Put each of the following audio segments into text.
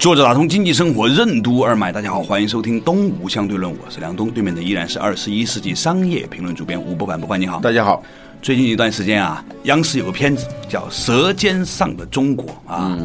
坐着打通经济生活任督二脉，大家好，欢迎收听东吴相对论，我是梁东，对面的依然是二十一世纪商业评论主编吴伯凡，伯凡你好，大家好。最近一段时间啊，央视有个片子叫《舌尖上的中国》啊。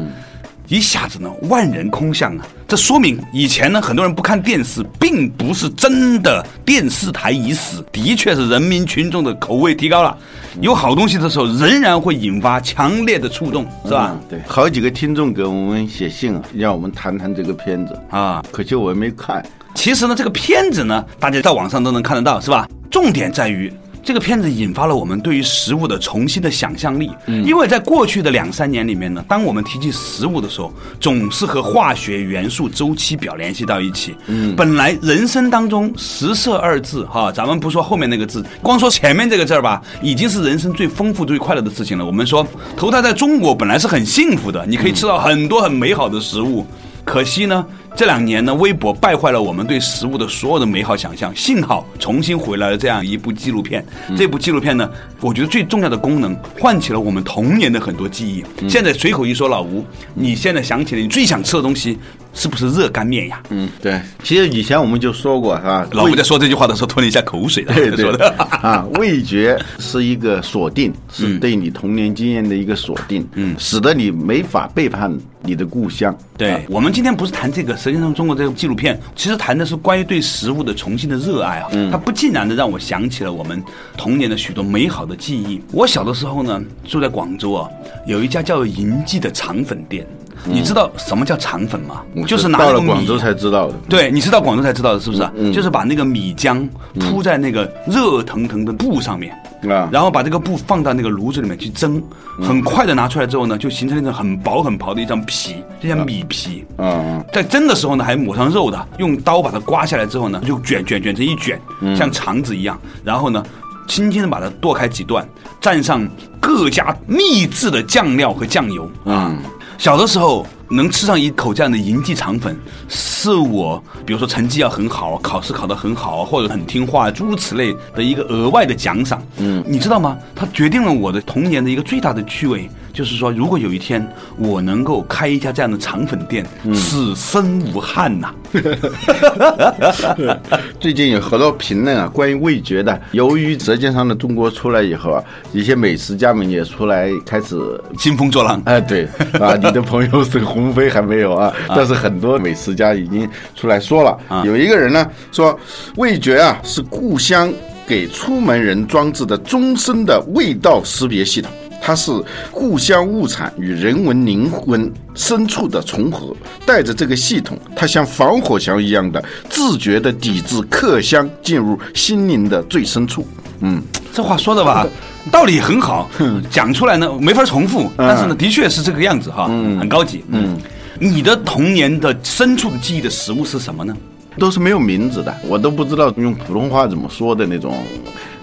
一下子呢，万人空巷啊！这说明以前呢，很多人不看电视，并不是真的电视台已死，的确是人民群众的口味提高了。有好东西的时候，仍然会引发强烈的触动，是吧？对，好几个听众给我们写信啊，让我们谈谈这个片子啊。可惜我没看。其实呢，这个片子呢，大家在网上都能看得到，是吧？重点在于。这个片子引发了我们对于食物的重新的想象力，因为在过去的两三年里面呢，当我们提起食物的时候，总是和化学元素周期表联系到一起。嗯，本来人生当中食色二字哈，咱们不说后面那个字，光说前面这个字儿吧，已经是人生最丰富、最快乐的事情了。我们说投胎在中国本来是很幸福的，你可以吃到很多很美好的食物，可惜呢。这两年呢，微博败坏了我们对食物的所有的美好想象。幸好重新回来了这样一部纪录片。这部纪录片呢，我觉得最重要的功能，唤起了我们童年的很多记忆。现在随口一说，老吴，你现在想起了你最想吃的东西，是不是热干面呀？嗯，对。其实以前我们就说过，是吧？老吴在说这句话的时候吞了一下口水。对对的 啊，味觉是一个锁定，是对你童年经验的一个锁定，嗯，使得你没法背叛你的故乡。对我们今天不是谈这个。舌尖上，中国这个纪录片其实谈的是关于对食物的重新的热爱啊，它不尽然的让我想起了我们童年的许多美好的记忆。我小的时候呢，住在广州啊，有一家叫银记的肠粉店。你知道什么叫肠粉吗？就是拿到了广州才知道的。对，你是到广州才知道的，是不是？就是把那个米浆铺在那个热腾腾的布上面。啊，然后把这个布放到那个炉子里面去蒸，很快的拿出来之后呢，就形成那种很薄很薄的一张皮，就像米皮。嗯，在蒸的时候呢，还抹上肉的，用刀把它刮下来之后呢，就卷卷卷成一卷，像肠子一样。然后呢，轻轻的把它剁开几段，蘸上各家秘制的酱料和酱油。啊，小的时候。能吃上一口这样的银记肠粉，是我比如说成绩要很好，考试考得很好，或者很听话，诸如此类的一个额外的奖赏。嗯，你知道吗？它决定了我的童年的一个最大的趣味。就是说，如果有一天我能够开一家这样的肠粉店，此生无憾呐。最近有很多评论啊，关于味觉的。由于《舌尖上的中国》出来以后啊，一些美食家们也出来开始兴风作浪。哎，对 啊，你的朋友是鸿飞还没有啊？但是很多美食家已经出来说了。有一个人呢说，味觉啊是故乡给出门人装置的终身的味道识别系统。它是故乡物产与人文灵魂深处的重合，带着这个系统，它像防火墙一样的自觉地抵制客乡进入心灵的最深处。嗯，这话说的吧，道理很好，讲出来呢没法重复，但是呢，的确是这个样子哈，嗯。很高级。嗯，你的童年的深处的记忆的食物是什么呢？都是没有名字的，我都不知道用普通话怎么说的那种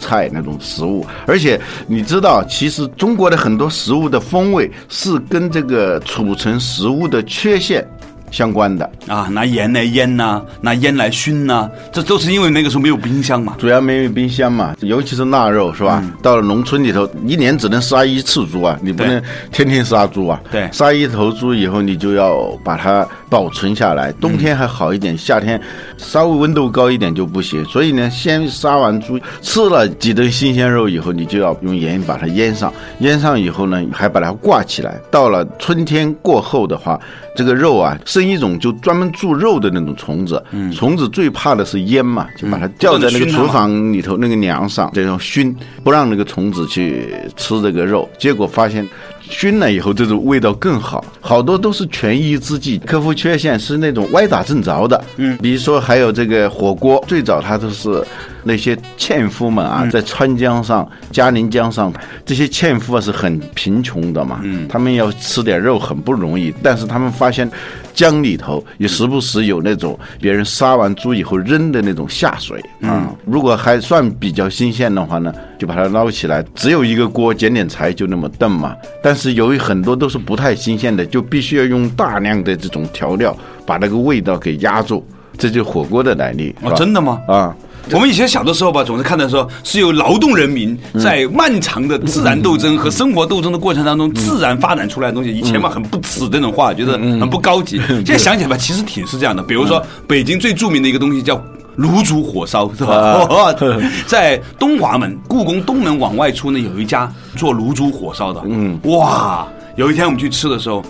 菜那种食物。而且你知道，其实中国的很多食物的风味是跟这个储存食物的缺陷。相关的啊，拿盐来腌呐，拿烟来熏呐，这都是因为那个时候没有冰箱嘛，主要没有冰箱嘛，尤其是腊肉是吧？到了农村里头，一年只能杀一次猪啊，你不能天天杀猪啊。对，杀一头猪以后，你就要把它保存下来，冬天还好一点，夏天稍微温度高一点就不行。所以呢，先杀完猪，吃了几顿新鲜肉以后，你就要用盐把它腌上，腌上以后呢，还把它挂起来。到了春天过后的话。这个肉啊，生一种就专门蛀肉的那种虫子，虫子最怕的是烟嘛，就把它吊在那个厨房里头那个梁上，这样熏，不让那个虫子去吃这个肉。结果发现熏了以后，这种味道更好，好多都是权宜之计，克服缺陷是那种歪打正着的。嗯，比如说还有这个火锅，最早它都是那些纤夫们啊，在川江上、嘉陵江上，这些纤夫啊是很贫穷的嘛，嗯，他们要吃点肉很不容易，但是他们发现江里头也时不时有那种别人杀完猪以后扔的那种下水啊，如果还算比较新鲜的话呢，就把它捞起来，只有一个锅，捡点柴就那么炖嘛。但是由于很多都是不太新鲜的，就必须要用大量的这种调料把那个味道给压住。这就是火锅的来历啊！真的吗？啊，我们以前小的时候吧，总是看到说是由劳动人民在漫长的自然斗争和生活斗争的过程当中自然发展出来的东西。以前嘛，很不耻这种话，觉得很不高级。现在想起来吧，其实挺是这样的。比如说，北京最著名的一个东西叫卤煮火烧，是吧？在东华门故宫东门往外出呢，有一家做卤煮火烧的。嗯，哇！有一天我们去吃的时候，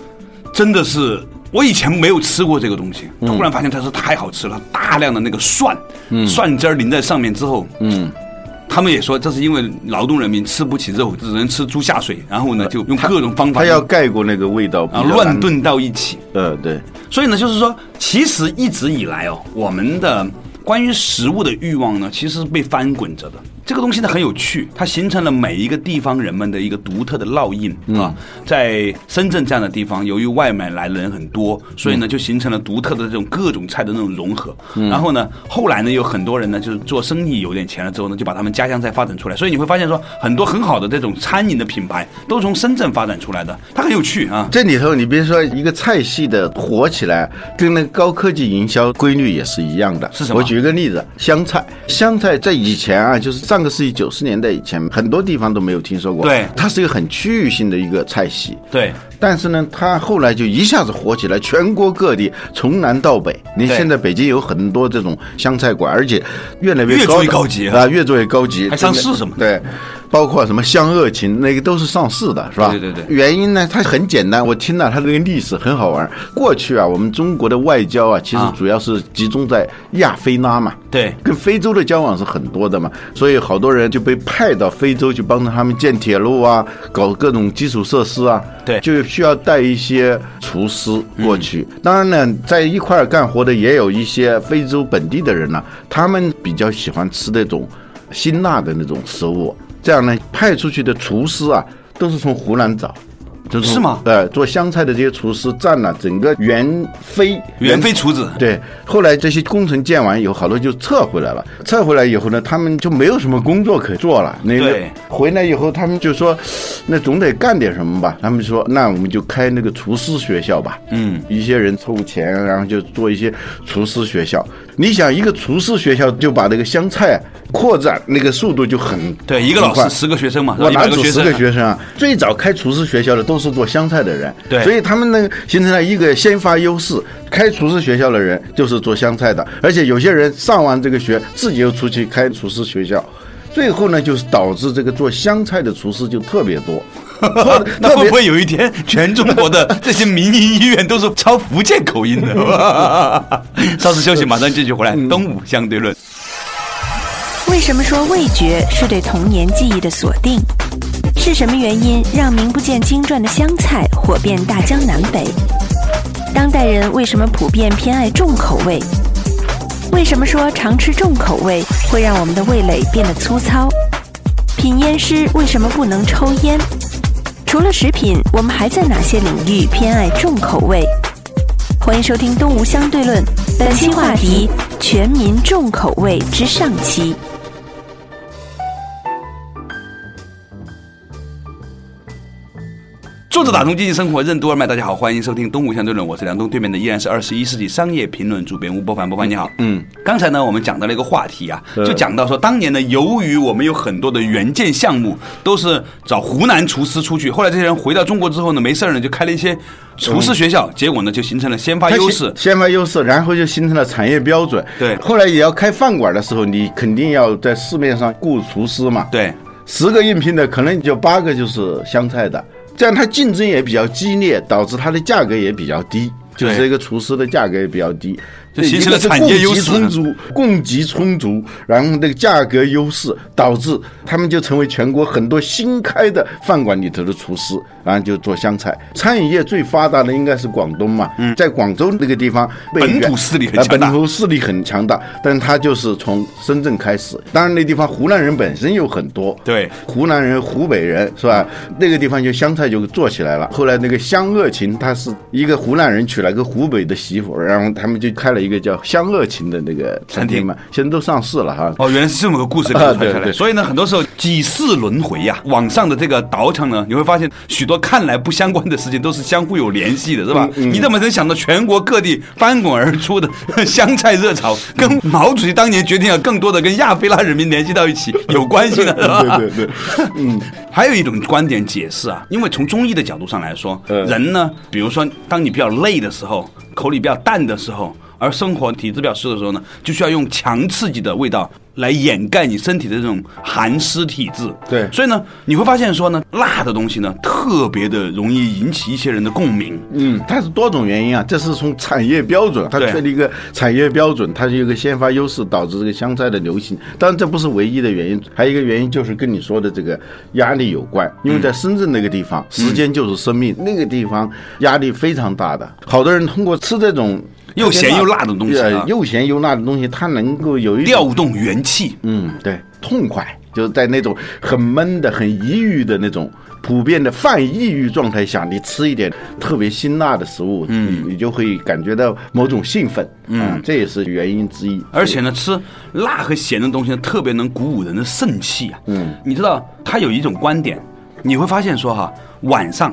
真的是。我以前没有吃过这个东西，突然发现它是太好吃了，大量的那个蒜，蒜汁儿淋在上面之后，嗯，他们也说这是因为劳动人民吃不起肉，只能吃猪下水，然后呢就用各种方法，他要盖过那个味道，啊，乱炖到一起，呃，对，所以呢，就是说，其实一直以来哦，我们的关于食物的欲望呢，其实是被翻滚着的。这个东西呢很有趣，它形成了每一个地方人们的一个独特的烙印啊。在深圳这样的地方，由于外面来的人很多，所以呢就形成了独特的这种各种菜的那种融合。然后呢，后来呢有很多人呢就是做生意有点钱了之后呢，就把他们家乡菜发展出来。所以你会发现说，很多很好的这种餐饮的品牌都从深圳发展出来的，它很有趣啊。这里头你比如说一个菜系的火起来，跟那个高科技营销规律也是一样的。是什么？我举一个例子，湘菜。湘菜在以前啊，就是。上个世纪九十年代以前，很多地方都没有听说过。对，它是一个很区域性的一个菜系。对，但是呢，它后来就一下子火起来，全国各地从南到北，你现在北京有很多这种湘菜馆，而且越来越高高级啊，越做越高级，还上市什么？对。包括什么湘鄂情，那个都是上市的，是吧？对对对。原因呢，它很简单。我听了它这个历史很好玩。过去啊，我们中国的外交啊，其实主要是集中在亚非拉嘛。对。跟非洲的交往是很多的嘛，所以好多人就被派到非洲去帮助他们建铁路啊，搞各种基础设施啊。对。就需要带一些厨师过去。当然呢，在一块儿干活的也有一些非洲本地的人呢，他们比较喜欢吃那种辛辣的那种食物。这样呢，派出去的厨师啊，都是从湖南找。是吗？呃，做湘菜的这些厨师占了整个袁非袁非厨子。对，后来这些工程建完以后，好多就撤回来了。撤回来以后呢，他们就没有什么工作可做了。那个回来以后，他们就说，那总得干点什么吧。他们说，那我们就开那个厨师学校吧。嗯，一些人凑钱，然后就做一些厨师学校。你想，一个厨师学校就把那个湘菜扩展，那个速度就很对。一个老师十个学生嘛，我哪有十个学生啊？最早开厨师学校的都是做湘菜的人，对，所以他们呢形成了一个先发优势。开厨师学校的人就是做湘菜的，而且有些人上完这个学，自己又出去开厨师学校，最后呢就是导致这个做湘菜的厨师就特别多。那会不会有一天，全中国的 这些民营医院都是抄福建口音的？稍事休息，马上继续回来。东吴相对论。为什么说味觉是对童年记忆的锁定？是什么原因让名不见经传的湘菜火遍大江南北？当代人为什么普遍偏爱重口味？为什么说常吃重口味会让我们的味蕾变得粗糙？品烟师为什么不能抽烟？除了食品，我们还在哪些领域偏爱重口味？欢迎收听《东吴相对论》，本期话题：全民重口味之上期。作者打通经济生活任督二脉，大家好，欢迎收听东吴相对论，我是梁东，对面的依然是二十一世纪商业评论主编吴伯凡，伯凡你好。嗯，刚才呢，我们讲到了一个话题啊，就讲到说，当年呢，由于我们有很多的援建项目都是找湖南厨师出去，后来这些人回到中国之后呢，没事儿呢，就开了一些厨师学校，结果呢，就形成了先发优势，先发优势，然后就形成了产业标准。对，后来也要开饭馆的时候，你肯定要在市面上雇厨师嘛。对，十个应聘的，可能就八个就是湘菜的。这样它竞争也比较激烈，导致它的价格也比较低，就是一个厨师的价格也比较低。就形成了产业优势充足，供给充足，然后那个价格优势，导致他们就成为全国很多新开的饭馆里头的厨师，然后就做湘菜。餐饮业最发达的应该是广东嘛，嗯在广州那个地方，本土势力很强大，本土势力很强大，但他就是从深圳开始。当然那地方湖南人本身有很多，对，湖南人、湖北人是吧？那个地方就湘菜就做起来了。后来那个湘鄂情，他是一个湖南人娶了个湖北的媳妇，然后他们就开了一个叫湘鄂情的那个餐厅嘛，现在都上市了哈。哦，原来是这么个故事传下来。所以呢，很多时候几世轮回呀，网上的这个倒场呢，你会发现许多看来不相关的事情都是相互有联系的，是吧？你怎么能想到全国各地翻滚而出的湘菜热潮，跟毛主席当年决定要更多的跟亚非拉人民联系到一起有关系呢？对 对对，嗯。还有一种观点解释啊，因为从中医的角度上来说，人呢，比如说当你比较累的时候，口里比较淡的时候。而生活体质比较湿的时候呢，就需要用强刺激的味道来掩盖你身体的这种寒湿体质。对，所以呢，你会发现说呢，辣的东西呢，特别的容易引起一些人的共鸣。嗯，它是多种原因啊，这是从产业标准，它确立一个产业标准，它是一个先发优势，导致这个香菜的流行。当然，这不是唯一的原因，还有一个原因就是跟你说的这个压力有关。因为在深圳那个地方，时间就是生命，那个地方压力非常大的，好多人通过吃这种。又咸又辣的东西，又咸又辣的东西，它能够有一调动元气，嗯，对，痛快，就是在那种很闷的、很抑郁的那种普遍的犯抑郁状态下，你吃一点特别辛辣的食物，嗯，你就会感觉到某种兴奋，嗯，这也是原因之一。而且呢，吃辣和咸的东西特别能鼓舞人的肾气啊，嗯，你知道，他有一种观点，你会发现说哈，晚上。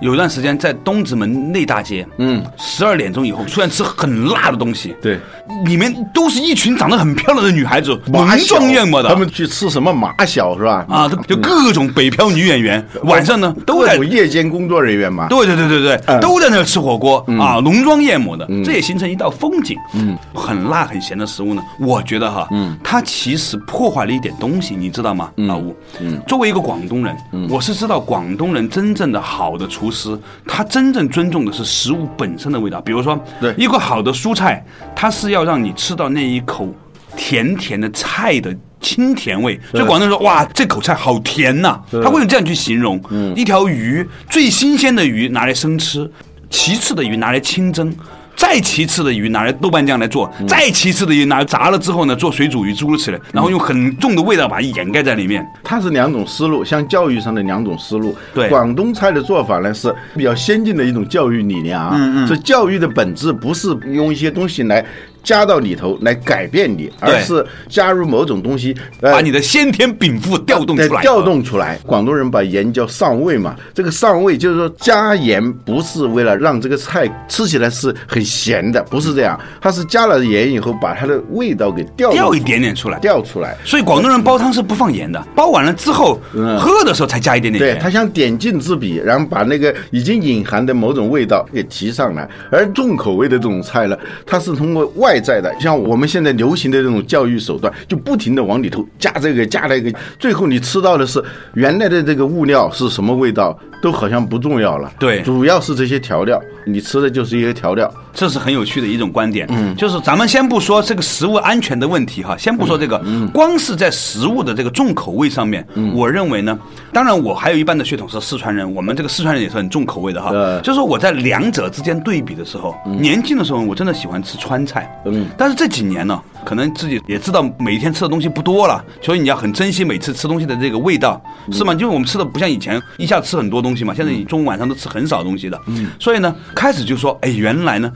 有一段时间在东直门内大街，嗯，十二点钟以后出现吃很辣的东西，对，里面都是一群长得很漂亮的女孩子，浓妆艳抹的，他们去吃什么马小是吧？啊，就各种北漂女演员，晚上呢都在夜间工作人员嘛，对对对对对，都在那吃火锅啊，浓妆艳抹的，这也形成一道风景。嗯，很辣很咸的食物呢，我觉得哈，嗯，它其实破坏了一点东西，你知道吗？老吴，嗯，作为一个广东人，我是知道广东人真正的好的厨。厨师他真正尊重的是食物本身的味道，比如说，对一个好的蔬菜，它是要让你吃到那一口甜甜的菜的清甜味。所以广东人说，哇，这口菜好甜呐，他会用这样去形容。一条鱼最新鲜的鱼拿来生吃，其次的鱼拿来清蒸。再其次的鱼拿来豆瓣酱来做，再其次的鱼拿来炸了之后呢，做水煮鱼诸如此类，然后用很重的味道把它掩盖在里面。它是两种思路，像教育上的两种思路。对，广东菜的做法呢是比较先进的一种教育理念啊。嗯嗯。这教育的本质不是用一些东西来。加到里头来改变你，而是加入某种东西，把你的先天禀赋调动出来。调动出来。广东人把盐叫上味嘛，这个上味就是说加盐不是为了让这个菜吃起来是很咸的，不是这样，它是加了盐以后把它的味道给调调一点点出来，调出来。所以广东人煲汤是不放盐的，煲完了之后喝的时候才加一点点盐。对他想点睛之笔，然后把那个已经隐含的某种味道给提上来。而重口味的这种菜呢，它是通过外。在的，像我们现在流行的这种教育手段，就不停的往里头加这个加那个，最后你吃到的是原来的这个物料是什么味道，都好像不重要了。对，主要是这些调料，你吃的就是一些调料。这是很有趣的一种观点。嗯，就是咱们先不说这个食物安全的问题哈，先不说这个，光是在食物的这个重口味上面，我认为呢，当然我还有一半的血统是四川人，我们这个四川人也是很重口味的哈。就是说我在两者之间对比的时候，年轻的时候我真的喜欢吃川菜。嗯，但是这几年呢，可能自己也知道每天吃的东西不多了，所以你要很珍惜每次吃东西的这个味道，是吗？因为我们吃的不像以前一下吃很多东西嘛，现在你中午晚上都吃很少东西的。嗯，所以呢，开始就说，哎，原来呢，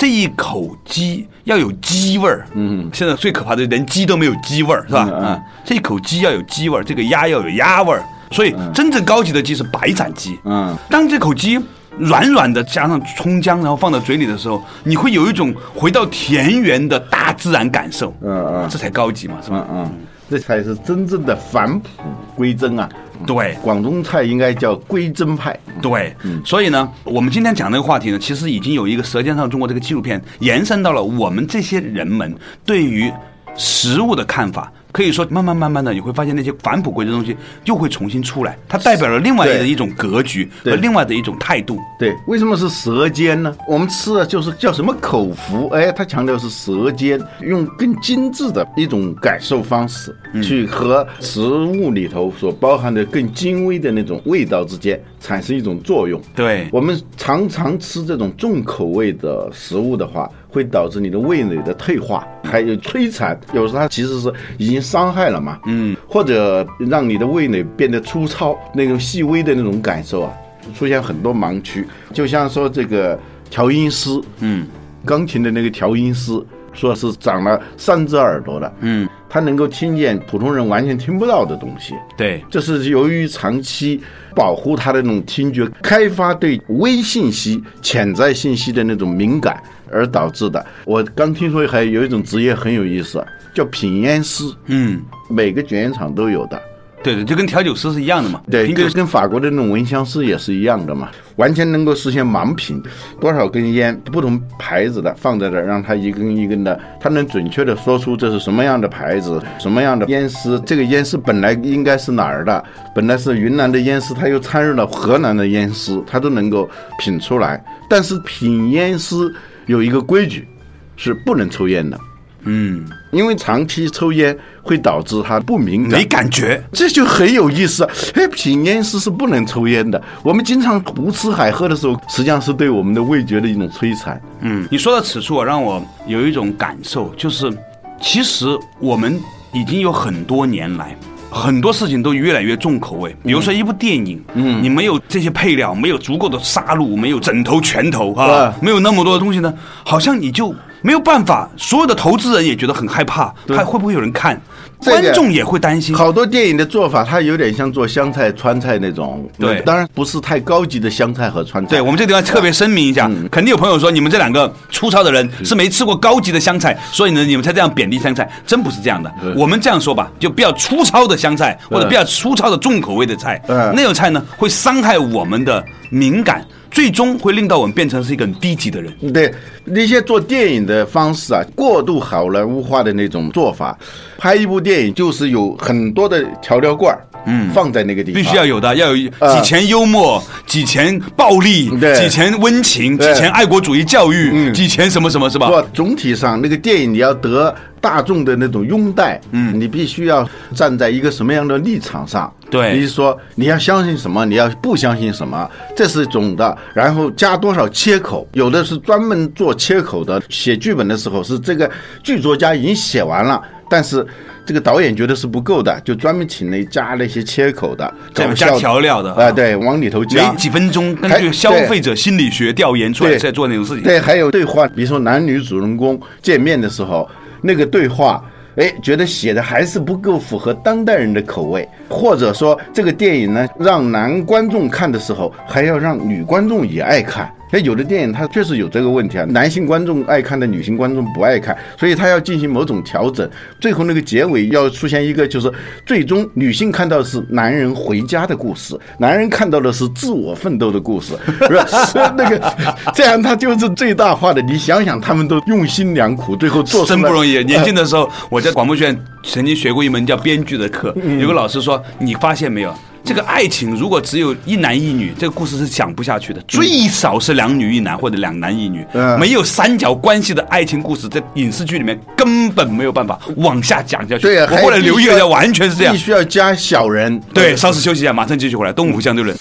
这一口鸡要有鸡味儿。嗯，现在最可怕的连鸡都没有鸡味儿，是吧？嗯，这一口鸡要有鸡味儿，这个鸭要有鸭味儿，所以真正高级的鸡是白斩鸡。嗯，当这口鸡。软软的，加上葱姜，然后放到嘴里的时候，你会有一种回到田园的大自然感受。嗯嗯，这才高级嘛，是吧？嗯，这才是真正的返璞归真啊。对，广东菜应该叫归真派。对，所以呢，我们今天讲这个话题呢，其实已经有一个《舌尖上中国》这个纪录片延伸到了我们这些人们对于食物的看法。可以说慢慢慢慢的，你会发现那些返璞归真的东西又会重新出来，它代表了另外的一种格局和另外的一种态度。对，为什么是舌尖呢？我们吃的就是叫什么口福？哎，它强调是舌尖，用更精致的一种感受方式，去和食物里头所包含的更精微的那种味道之间产生一种作用。对我们常常吃这种重口味的食物的话。会导致你的味蕾的退化，还有摧残。有时候它其实是已经伤害了嘛，嗯，或者让你的味蕾变得粗糙，那种细微的那种感受啊，出现很多盲区。就像说这个调音师，嗯，钢琴的那个调音师，说是长了三只耳朵的，嗯，他能够听见普通人完全听不到的东西。对，这是由于长期保护他的那种听觉，开发对微信息、潜在信息的那种敏感。而导致的。我刚听说还有一种职业很有意思，叫品烟师。嗯，每个卷烟厂都有的。对对，就跟调酒师是一样的嘛。对，跟跟法国的那种闻香师也是一样的嘛。完全能够实现盲品，多少根烟不同牌子的放在这儿，让他一根一根的，他能准确的说出这是什么样的牌子，什么样的烟丝。这个烟丝本来应该是哪儿的？本来是云南的烟丝，他又掺入了河南的烟丝，他都能够品出来。但是品烟丝。有一个规矩，是不能抽烟的。嗯，因为长期抽烟会导致他不敏感、没感觉，这就很有意思。哎，品烟师是不能抽烟的。我们经常胡吃海喝的时候，实际上是对我们的味觉的一种摧残。嗯，你说到此处，让我有一种感受，就是其实我们已经有很多年来。很多事情都越来越重口味，比如说一部电影，嗯，你没有这些配料，没有足够的杀戮，没有枕头拳头啊，没有那么多的东西呢，好像你就没有办法。所有的投资人也觉得很害怕，还会不会有人看？观众也会担心，好多电影的做法，它有点像做湘菜、川菜那种。对，当然不是太高级的湘菜和川菜。对我们这地方特别声明一下，肯定有朋友说你们这两个粗糙的人是没吃过高级的湘菜，所以呢你们才这样贬低湘菜。真不是这样的，我们这样说吧，就比较粗糙的湘菜或者比较粗糙的重口味的菜，那种菜呢会伤害我们的敏感。最终会令到我们变成是一个很低级的人。对那些做电影的方式啊，过度好莱坞化的那种做法，拍一部电影就是有很多的调料罐儿，嗯，放在那个地方，必须要有的，要有几钱幽默，几钱暴力，几钱温情，几钱爱国主义教育，几钱什么什么，是吧？不，总体上那个电影你要得。大众的那种拥戴，嗯，你必须要站在一个什么样的立场上？对，比如说你要相信什么，你要不相信什么，这是总的。然后加多少切口，有的是专门做切口的。写剧本的时候是这个剧作家已经写完了，但是这个导演觉得是不够的，就专门请了加那些切口的，加调料的啊，对，往里头加几分钟，根据消费者心理学调研出来在做那种事情。对，还有对话，比如说男女主人公见面的时候。那个对话，哎，觉得写的还是不够符合当代人的口味，或者说这个电影呢，让男观众看的时候，还要让女观众也爱看。哎，有的电影它确实有这个问题啊，男性观众爱看的，女性观众不爱看，所以它要进行某种调整。最后那个结尾要出现一个，就是最终女性看到的是男人回家的故事，男人看到的是自我奋斗的故事，是吧？那个这样他就是最大化的。你想想，他们都用心良苦，最后做真不容易。年轻的时候，我在广播学院曾经学过一门叫编剧的课，有个老师说：“你发现没有？”这个爱情如果只有一男一女，这个故事是讲不下去的。最少是两女一男或者两男一女，没有三角关系的爱情故事，在影视剧里面根本没有办法往下讲下去。对啊，我后来留意了一下，完全是这样。必须要加小人。对，稍事休息一下，马上继续回来。东吴相对论。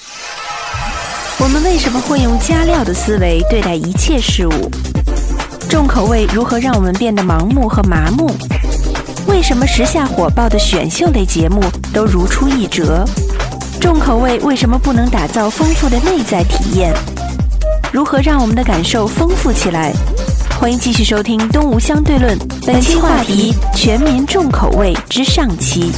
我们为什么会用加料的思维对待一切事物？重口味如何让我们变得盲目和麻木？为什么时下火爆的选秀类节目都如出一辙？重口味为什么不能打造丰富的内在体验？如何让我们的感受丰富起来？欢迎继续收听《东吴相对论》，本期话题：全民重口味之上期。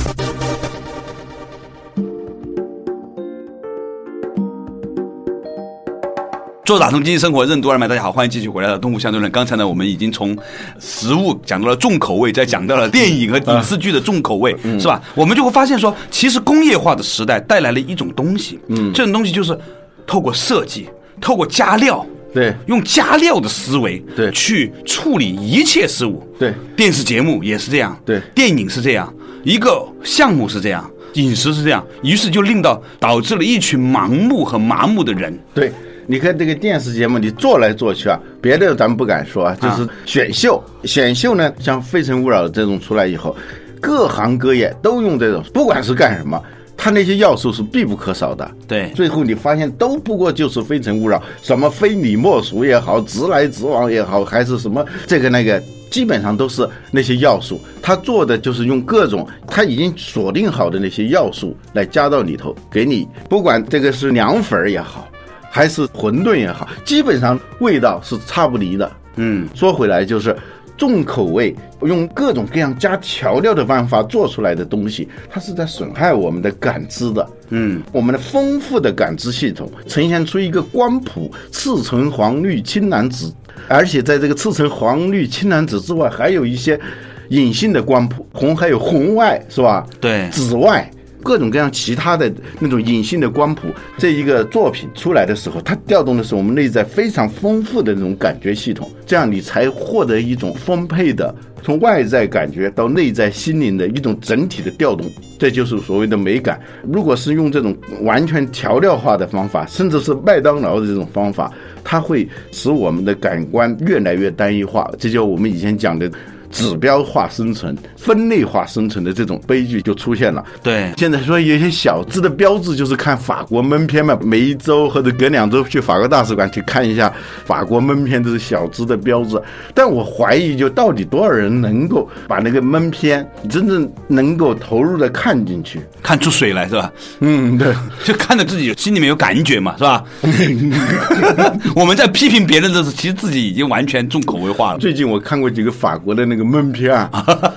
做打通经济生活任督二脉，大家好，欢迎继续回来的动物相对论。刚才呢，我们已经从食物讲到了重口味，再讲到了电影和影视剧的重口味，是吧？我们就会发现说，其实工业化的时代带来了一种东西，嗯，这种东西就是透过设计，透过加料，对，用加料的思维，对，去处理一切事物，对，电视节目也是这样，对，电影是这样。一个项目是这样，饮食是这样，于是就令到导致了一群盲目和麻木的人。对，你看这个电视节目，你做来做去啊，别的咱们不敢说啊，就是选秀，选秀呢，像《非诚勿扰》这种出来以后，各行各业都用这种，不管是干什么。它那些要素是必不可少的，对。最后你发现都不过就是非诚勿扰，什么非你莫属也好，直来直往也好，还是什么这个那个，基本上都是那些要素。他做的就是用各种他已经锁定好的那些要素来加到里头，给你不管这个是凉粉也好，还是馄饨也好，基本上味道是差不离的。嗯，说回来就是。重口味，用各种各样加调料的办法做出来的东西，它是在损害我们的感知的。嗯，我们的丰富的感知系统呈现出一个光谱，赤橙黄绿青蓝紫，而且在这个赤橙黄绿青蓝紫之外，还有一些隐性的光谱，红还有红外是吧？对，紫外。各种各样其他的那种隐性的光谱，这一个作品出来的时候，它调动的是我们内在非常丰富的那种感觉系统，这样你才获得一种丰沛的从外在感觉到内在心灵的一种整体的调动，这就是所谓的美感。如果是用这种完全调料化的方法，甚至是麦当劳的这种方法，它会使我们的感官越来越单一化，这就我们以前讲的。指标化生成、分类化生成的这种悲剧就出现了。对，现在说有些小资的标志，就是看法国闷片嘛，每一周或者隔两周去法国大使馆去看一下法国闷片，这是小资的标志。但我怀疑，就到底多少人能够把那个闷片真正能够投入的看进去，看出水来是吧？嗯，对，就看着自己心里面有感觉嘛，是吧？我们在批评别人的时候，其实自己已经完全重口味化了。最近我看过几个法国的那个。闷片啊，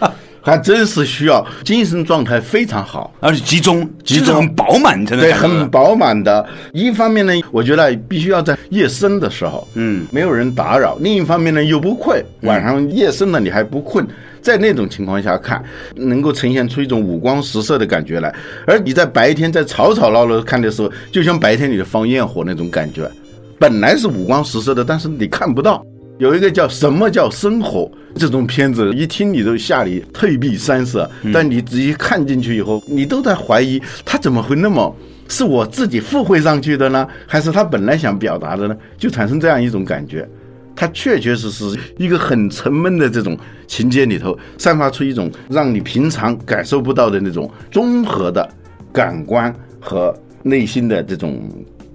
还真是需要精神状态非常好，而且集中、集中很饱满才能对，很饱满的。一方面呢，我觉得必须要在夜深的时候，嗯，没有人打扰；另一方面呢，又不困。晚上夜深了，你还不困，在那种情况下看，能够呈现出一种五光十色的感觉来。而你在白天在吵吵闹闹看的时候，就像白天里的放焰火那种感觉，本来是五光十色的，但是你看不到。有一个叫什么叫生活这种片子，一听你都吓你退避三舍。但你仔细看进去以后，你都在怀疑他怎么会那么是我自己附会上去的呢？还是他本来想表达的呢？就产生这样一种感觉，他确确实实一个很沉闷的这种情节里头，散发出一种让你平常感受不到的那种综合的感官和内心的这种。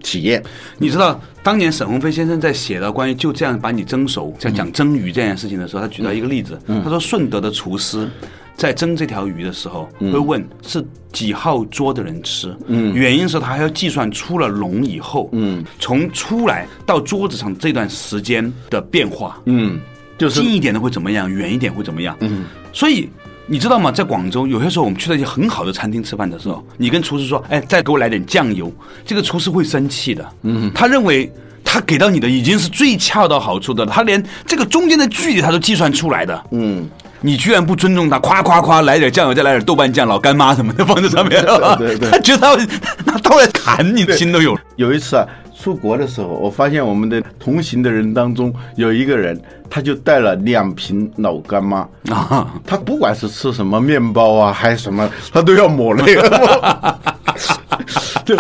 体验，你知道当年沈鸿飞先生在写到关于就这样把你蒸熟，在讲蒸鱼这件事情的时候，他举到一个例子，他说顺德的厨师在蒸这条鱼的时候，会问是几号桌的人吃，嗯。原因是他还要计算出了笼以后，嗯。从出来到桌子上这段时间的变化，嗯，就是近一点的会怎么样，远一点会怎么样，嗯，所以。你知道吗？在广州，有些时候我们去到一些很好的餐厅吃饭的时候，你跟厨师说：“哎，再给我来点酱油。”这个厨师会生气的。嗯，他认为他给到你的已经是最恰到好处的，他连这个中间的距离他都计算出来的。嗯，你居然不尊重他，夸夸夸来点酱油，再来点豆瓣酱、老干妈什么的放在上面，对 对，他觉得他拿刀来砍你的心都有。有一次啊。出国的时候，我发现我们的同行的人当中有一个人，他就带了两瓶老干妈啊。他不管是吃什么面包啊，还是什么，他都要抹那个。对，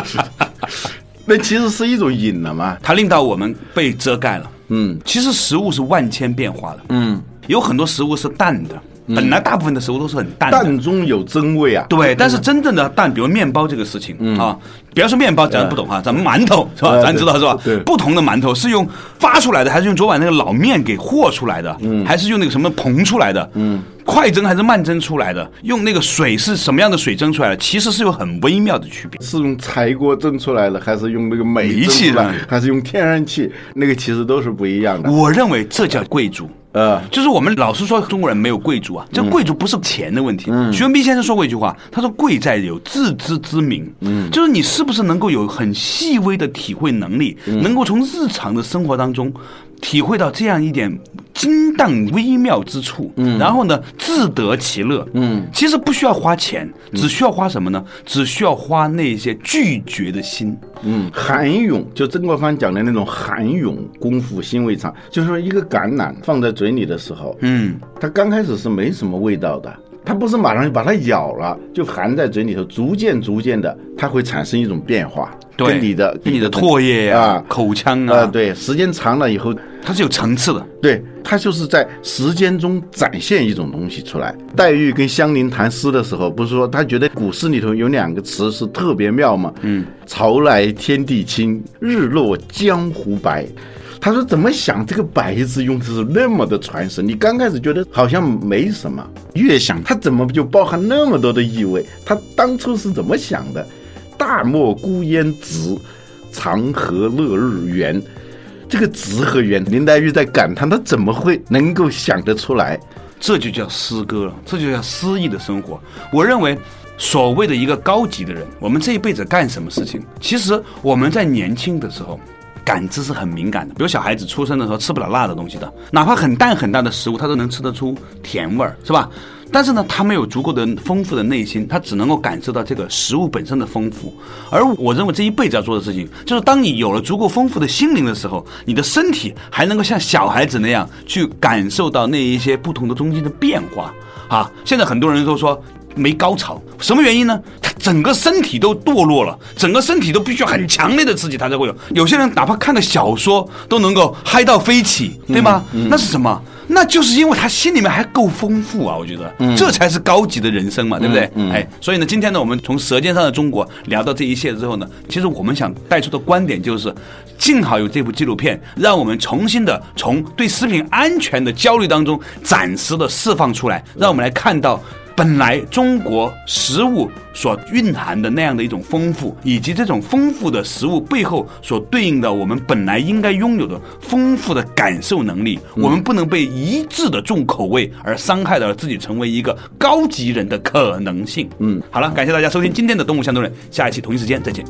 那其实是一种瘾了嘛。它令到我们被遮盖了。嗯，其实食物是万千变化的。嗯，有很多食物是淡的。本来大部分的食物都是很淡，淡中有真味啊。对，但是真正的淡，比如面包这个事情啊，不要说面包，咱不懂哈，咱们馒头是吧？咱知道是吧？对，不同的馒头是用发出来的，还是用昨晚那个老面给和出来的？嗯，还是用那个什么膨出来的？嗯，快蒸还是慢蒸出来的？用那个水是什么样的水蒸出来的？其实是有很微妙的区别。是用柴锅蒸出来的，还是用那个煤气的，还是用天然气？那个其实都是不一样的。我认为这叫贵族。呃，就是我们老是说中国人没有贵族啊，这贵族不是钱的问题。徐文斌先生说过一句话，他说贵在有自知之明，嗯，就是你是不是能够有很细微的体会能力，能够从日常的生活当中。体会到这样一点精当微妙之处，嗯，然后呢，自得其乐，嗯，其实不需要花钱，只需要花什么呢？只需要花那些拒绝的心，嗯，含涌，就曾国藩讲的那种含涌功夫心未尝，就是说一个橄榄放在嘴里的时候，嗯，它刚开始是没什么味道的。它不是马上就把它咬了，就含在嘴里头，逐渐逐渐的，它会产生一种变化。对。跟你的跟你的唾液啊啊、口腔啊，啊，对，时间长了以后，它是有层次的。对，它就是在时间中展现一种东西出来。黛玉跟香菱谈诗的时候，不是说她觉得古诗里头有两个词是特别妙吗？嗯，潮来天地清，日落江湖白。他说怎么想这个“白”字用的是那么的传神？你刚开始觉得好像没什么，越想它怎么就包含那么多的意味？他当初是怎么想的？大漠孤烟直，长河落日圆。这个直和圆，林黛玉在感叹，她怎么会能够想得出来？这就叫诗歌了，这就叫诗意的生活。我认为，所谓的一个高级的人，我们这一辈子干什么事情，其实我们在年轻的时候。感知是很敏感的，比如小孩子出生的时候吃不了辣的东西的，哪怕很淡很淡的食物，他都能吃得出甜味儿，是吧？但是呢，他没有足够的丰富的内心，他只能够感受到这个食物本身的丰富。而我认为这一辈子要做的事情，就是当你有了足够丰富的心灵的时候，你的身体还能够像小孩子那样去感受到那一些不同的东西的变化啊。现在很多人都说没高潮，什么原因呢？他整个身体都堕落了，整个身体都必须要很强烈的刺激，他才会有。有些人哪怕看个小说都能够嗨到飞起，对吗？那是什么？那就是因为他心里面还够丰富啊，我觉得，这才是高级的人生嘛，对不对？哎，所以呢，今天呢，我们从《舌尖上的中国》聊到这一切之后呢，其实我们想带出的观点就是，幸好有这部纪录片，让我们重新的从对食品安全的焦虑当中暂时的释放出来，让我们来看到。本来中国食物所蕴含的那样的一种丰富，以及这种丰富的食物背后所对应的我们本来应该拥有的丰富的感受能力，我们不能被一致的重口味而伤害了自己成为一个高级人的可能性。嗯，好了，感谢大家收听今天的《动物相对论》，下一期同一时间再见。